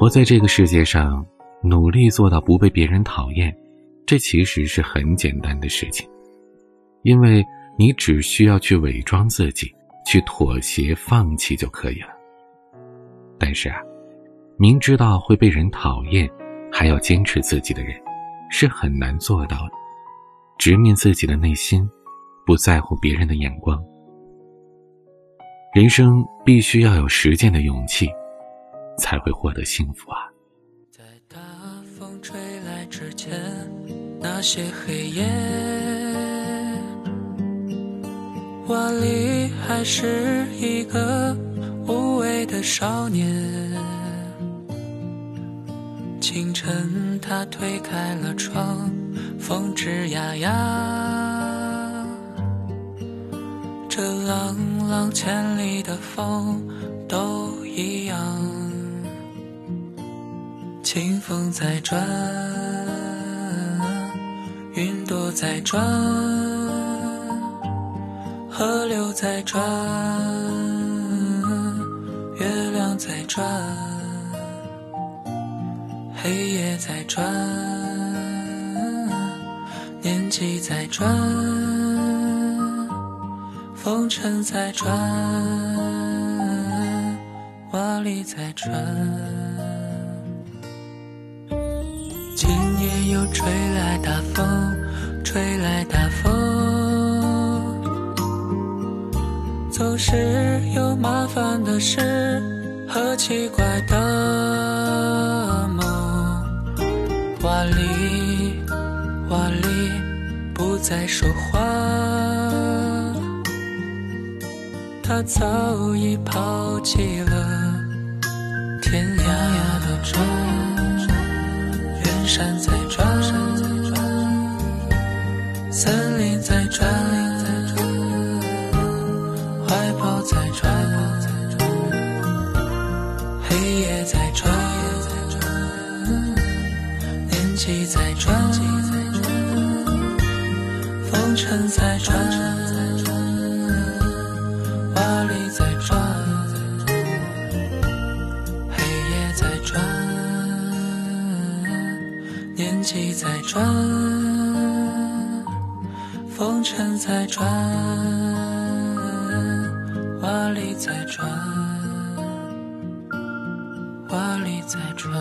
活在这个世界上，努力做到不被别人讨厌，这其实是很简单的事情，因为你只需要去伪装自己，去妥协、放弃就可以了。但是啊，明知道会被人讨厌，还要坚持自己的人，是很难做到的。直面自己的内心，不在乎别人的眼光。人生必须要有实践的勇气，才会获得幸福啊！在大风吹来之前，那些黑夜，万里还是一个无畏的少年。清晨，他推开了窗，风吱呀呀，这朗朗千里的风都一样。清风在转，云朵在转，河流在转，月亮在转。黑夜在转，年纪在转，风尘在转，瓦砾在转。夜又吹来大风，吹来大风，总是有麻烦的事和奇怪的梦。瓦里，瓦里不再说话，他早已抛弃了天涯山在转，森林在转，怀抱在转，黑夜在转。季在转，风尘在转，年纪在转，风尘在转，瓦砾在转，瓦砾在转。